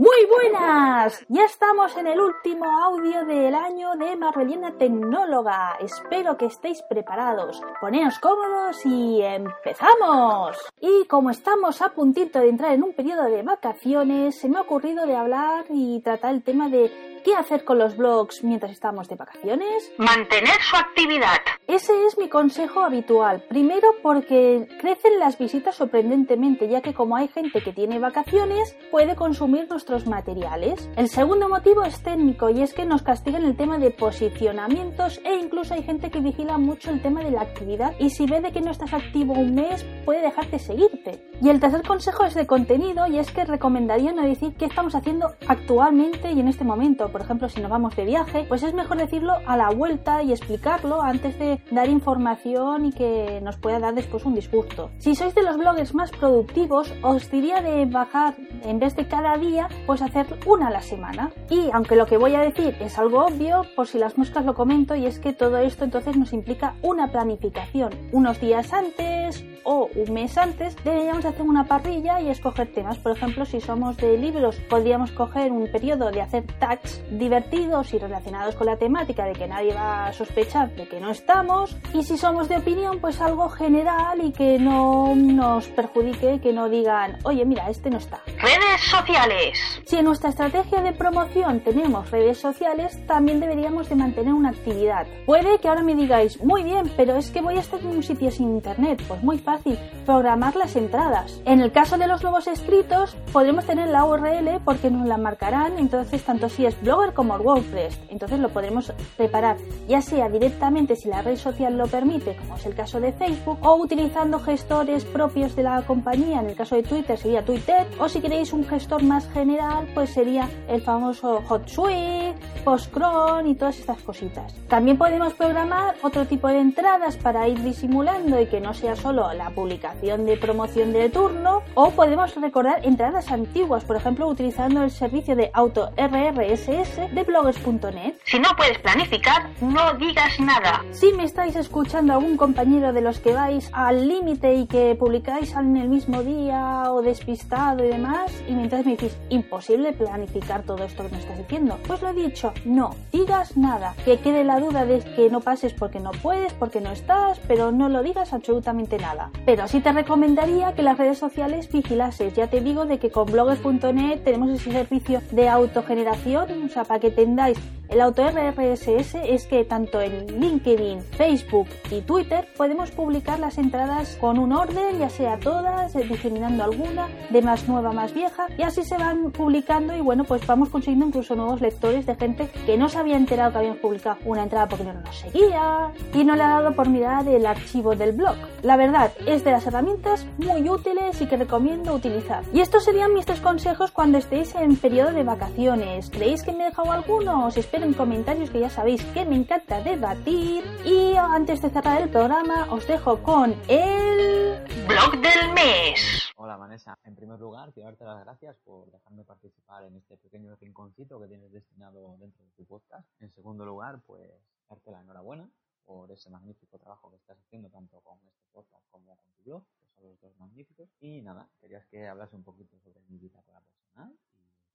Muy buenas, ya estamos en el último audio del año de Marvelina Tecnóloga. Espero que estéis preparados. Poneos cómodos y empezamos. Y como estamos a puntito de entrar en un periodo de vacaciones, se me ha ocurrido de hablar y tratar el tema de ¿Qué hacer con los blogs mientras estamos de vacaciones? Mantener su actividad. Ese es mi consejo habitual. Primero porque crecen las visitas sorprendentemente, ya que como hay gente que tiene vacaciones, puede consumir nuestros materiales. El segundo motivo es técnico y es que nos castigan el tema de posicionamientos e incluso hay gente que vigila mucho el tema de la actividad y si ve de que no estás activo un mes, puede dejarte seguirte. Y el tercer consejo es de contenido y es que recomendaría no decir qué estamos haciendo actualmente y en este momento por ejemplo, si nos vamos de viaje, pues es mejor decirlo a la vuelta y explicarlo antes de dar información y que nos pueda dar después un disgusto. Si sois de los bloggers más productivos, os diría de bajar, en vez de cada día, pues hacer una a la semana. Y aunque lo que voy a decir es algo obvio, por si las moscas lo comento, y es que todo esto entonces nos implica una planificación. Unos días antes o un mes antes deberíamos hacer una parrilla y escoger temas. Por ejemplo, si somos de libros, podríamos coger un periodo de hacer tags divertidos y relacionados con la temática de que nadie va a sospechar de que no estamos. Y si somos de opinión, pues algo general y que no nos perjudique, que no digan, oye, mira, este no está. Redes sociales. Si en nuestra estrategia de promoción tenemos redes sociales, también deberíamos de mantener una actividad. Puede que ahora me digáis, muy bien, pero es que voy a estar en un sitio sin internet. Pues muy fácil, programar las entradas. En el caso de los nuevos escritos, podremos tener la URL porque nos la marcarán, entonces tanto si es Blogger como WordPress. Entonces lo podremos preparar ya sea directamente si la red social lo permite, como es el caso de Facebook, o utilizando gestores propios de la compañía. En el caso de Twitter sería Twitter, o si queréis un gestor más general, pues sería el famoso HotSuite, Postcron y todas estas cositas. También podemos programar otro tipo de entradas para ir disimulando y que no sea solo la publicación de promoción de turno, o podemos recordar entradas antiguas, por ejemplo, utilizando el servicio de auto RRS de bloggers.net. Si no puedes planificar, no digas nada. Si me estáis escuchando algún compañero de los que vais al límite y que publicáis en el mismo día o despistado y demás, y mientras me decís imposible planificar todo esto que me estás diciendo, pues lo he dicho, no digas nada. Que quede la duda de que no pases porque no puedes, porque no estás, pero no lo digas absolutamente nada. Pero sí te recomendaría que las redes sociales vigilases. Ya te digo de que con bloggers.net tenemos ese servicio de autogeneración o sea, para que tengáis el auto RRSS es que tanto en LinkedIn, Facebook y Twitter podemos publicar las entradas con un orden, ya sea todas, eh, discriminando alguna, de más nueva a más vieja, y así se van publicando y bueno, pues vamos consiguiendo incluso nuevos lectores de gente que no se había enterado que habían publicado una entrada porque no nos seguía y no le ha dado por mirar el archivo del blog. La verdad, es de las herramientas muy útiles y que recomiendo utilizar. Y estos serían mis tres consejos cuando estéis en periodo de vacaciones. ¿Creéis que me he dejado alguno? Os espero en comentarios que ya sabéis que me encanta debatir. Y antes de cerrar el programa, os dejo con el blog del mes. Hola Vanessa, en primer lugar quiero darte las gracias por dejarme participar en este pequeño rinconcito que tienes destinado dentro de tu podcast. En segundo lugar, pues darte la enhorabuena por ese magnífico trabajo que estás haciendo tanto con este podcast como con tu blog, que son los dos magníficos. Y nada, querías que hablase un poquito sobre mi vida personal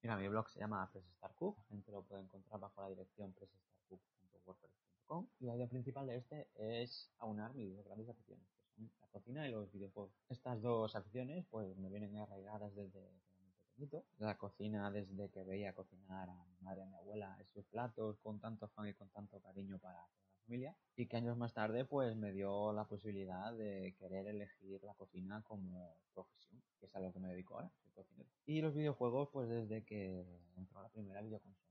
Mira, mi blog se llama PressStarCook, la gente lo puede encontrar bajo la dirección pressstarcook.wordpress.com y la idea principal de este es aunar mis dos grandes aficiones, que son la cocina y los videojuegos. Estas dos aficiones pues me vienen arraigadas desde muy pequeñito. La cocina desde que veía cocinar a mi madre y a mi abuela esos platos con tanto afán y con tanto cariño para la familia y que años más tarde pues me dio la posibilidad de querer elegir la cocina como profesión, que es a lo que me dedico ahora. Y los videojuegos, pues desde que entró la primera videoconsola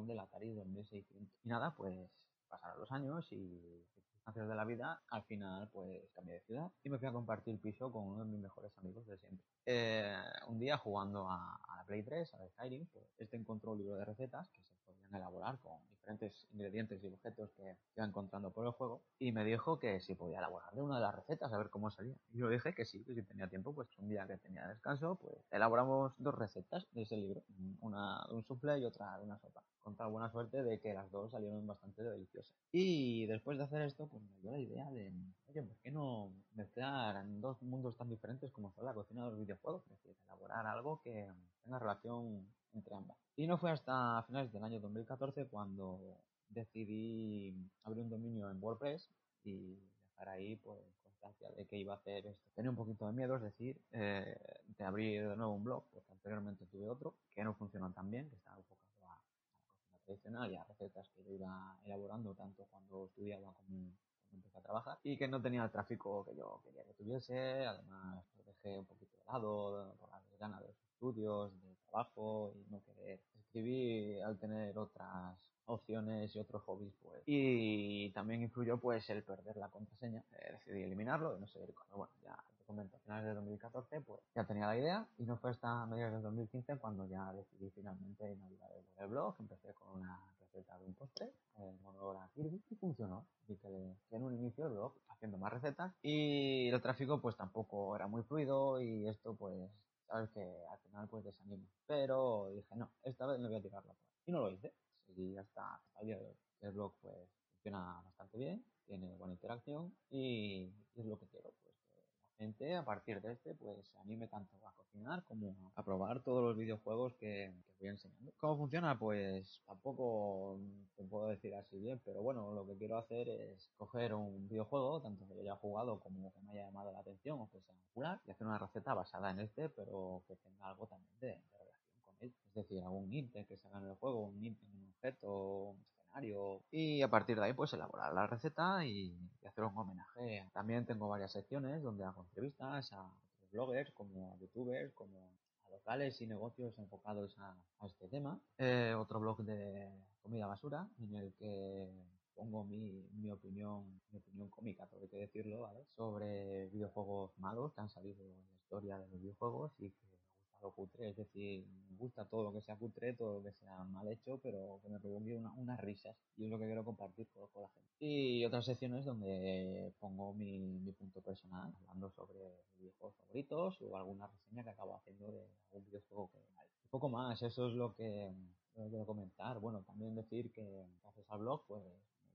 clon del Atari 2600. Y nada, pues pasaron los años y circunstancias de la vida, al final pues cambié de ciudad y me fui a compartir piso con uno de mis mejores amigos de siempre. Eh, un día jugando a, la Play 3, a la Skyrim, pues este encontró un libro de recetas que se podían elaborar con diferentes ingredientes y objetos que iba encontrando por el juego y me dijo que si podía elaborar de una de las recetas a ver cómo salía. Y yo dije que sí, que si tenía tiempo, pues un día que tenía descanso, pues elaboramos dos recetas de ese libro, una de un soufflé y otra de una sopa. Con tal buena suerte de que las dos salieron bastante deliciosas. Y después de hacer esto, pues me dio la idea de, oye, ¿por qué no mezclar en dos mundos tan diferentes como son la cocina y los videojuegos? Es decir, elaborar algo que tenga relación entre ambas. Y no fue hasta finales del año 2014 cuando decidí abrir un dominio en WordPress y dejar ahí pues constancia de que iba a hacer esto. Tenía un poquito de miedo, es decir, eh, de abrir de nuevo un blog, porque anteriormente tuve otro que no funcionó tan bien, que estaba enfocado a, a la cocina tradicional y a recetas que yo iba elaborando tanto cuando estudiaba como empecé a trabajar y que no tenía el tráfico que yo quería que tuviese, además lo dejé un poquito de lado por las ganas de los estudios, del trabajo y no querer escribir al tener otras opciones y otros hobbies pues. Y también influyó pues el perder la contraseña. Eh, decidí eliminarlo y no sé cuando bueno ya te comento a finales de 2014 pues ya tenía la idea y no fue hasta mediados de 2015 cuando ya decidí finalmente inaugurar el blog. Empecé con una receta de un postre en honor a Kirby y funcionó. Así que en un inicio el blog haciendo más recetas y el tráfico pues tampoco era muy fluido y esto pues sabes que al final pues desanima. Pero dije no esta vez me voy a tirar la y no lo hice. Y hasta, hasta el día de hoy. El blog pues funciona bastante bien, tiene buena interacción y, y es lo que quiero, pues que la gente a partir de este pues se anime tanto a cocinar como a probar todos los videojuegos que, que voy enseñando. ¿Cómo Pues tampoco te puedo decir así bien, pero bueno, lo que quiero hacer es coger un videojuego, tanto que yo haya jugado como que me haya llamado la atención o que sea popular, y hacer una receta basada en este, pero que tenga algo también de, de relación con él. Es decir, algún ítem que se haga en el juego, un ítem un objeto, un escenario, y a partir de ahí pues elaborar la receta y, hacer un homenaje. También tengo varias secciones donde hago entrevistas a bloggers, como a youtubers, como locales y negocios enfocados a, este tema. Eh, otro blog de comida basura en el que pongo mi, opinión, mi opinión cómica, hay que decirlo, ¿vale? Sobre videojuegos malos que han salido en la historia de los videojuegos y que me lo cutre, es decir, me gusta todo lo que sea cutre, todo lo que sea mal hecho, pero que me provoque una, unas risas y es lo que quiero compartir con, con, la gente. Y otras secciones donde pongo mi, mi punto personal, hablando sobre videojuegos favoritos o alguna reseña que acabo haciendo de algún videojuego que hay. Un poco más, eso es lo que, lo que quiero comentar. Bueno, también decir que gracias al blog, pues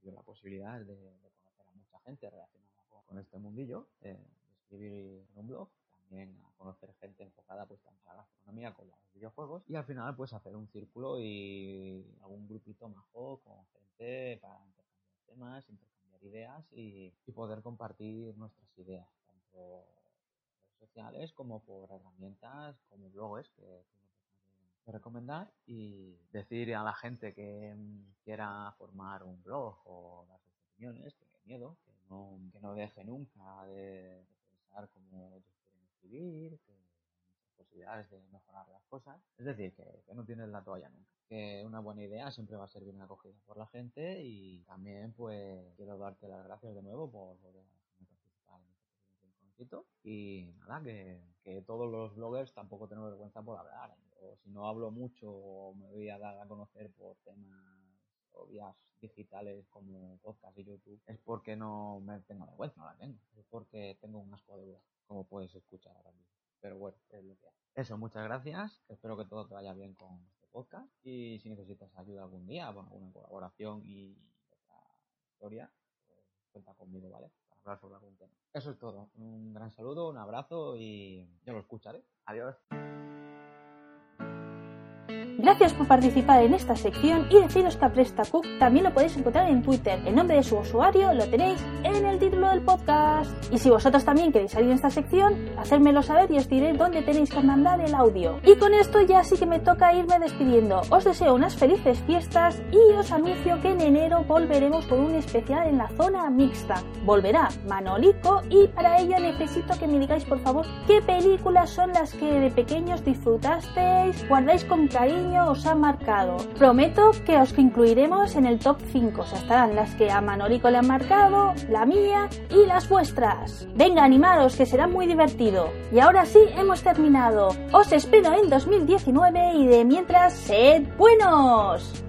dio la posibilidad de, de, conocer a mucha gente relacionada con, con este mundillo, eh, de escribir en un blog, a conocer gente enfocada pues tanto a la gastronomía como a los videojuegos y al final pues hacer un círculo y algún grupito majo con gente para intercambiar temas, intercambiar ideas y, poder compartir nuestras ideas, tanto en redes sociales como por herramientas como blogs que recomendar y decir a la gente que quiera formar un blog o dar sus opiniones, que miedo, que no, que no deje nunca de, pensar como quieren escribir, que hay muchas posibilidades de mejorar las cosas. Es decir, que, que no tienes la toalla nunca. Que una buena idea siempre va a ser bien acogida por la gente y también pues quiero darte las gracias de nuevo por poder participar en este rinconcito y nada, que, que todos los bloggers tampoco tengo vergüenza por hablar. ¿eh? o si no hablo mucho o me voy a dar a conocer por temas vías digitales como podcast y YouTube, es porque no me tengo vergüenza, no la tengo, es porque tengo un asco de duda, como puedes escuchar ahora mismo. Pero bueno, es lo que hay. Eso, muchas gracias, espero que todo te vaya bien con este podcast y si necesitas ayuda algún día, con alguna colaboración y otra historia, pues cuenta conmigo, ¿vale? Para hablar sobre algún tema. Eso es todo, un gran saludo, un abrazo y yo lo escucharé. Adiós. Gracias por participar en esta sección y deciros que a PrestaCook también lo podéis encontrar en Twitter. El nombre de su usuario lo tenéis en el título del podcast. Y si vosotros también queréis salir en esta sección, hacérmelo saber y os diré dónde tenéis que mandar el audio. Y con esto ya sí que me toca irme despidiendo. Os deseo unas felices fiestas y os anuncio que en enero volveremos con un especial en la zona mixta. Volverá Manolico y para ello necesito que me digáis por favor qué películas son las que de pequeños disfrutasteis, guardáis con cariño os ha marcado. Prometo que os incluiremos en el top 5. O sea, estarán las que a Manolico le han marcado, la mía y las vuestras. Venga, animaros, que será muy divertido. Y ahora sí, hemos terminado. Os espero en 2019 y de mientras, sed buenos.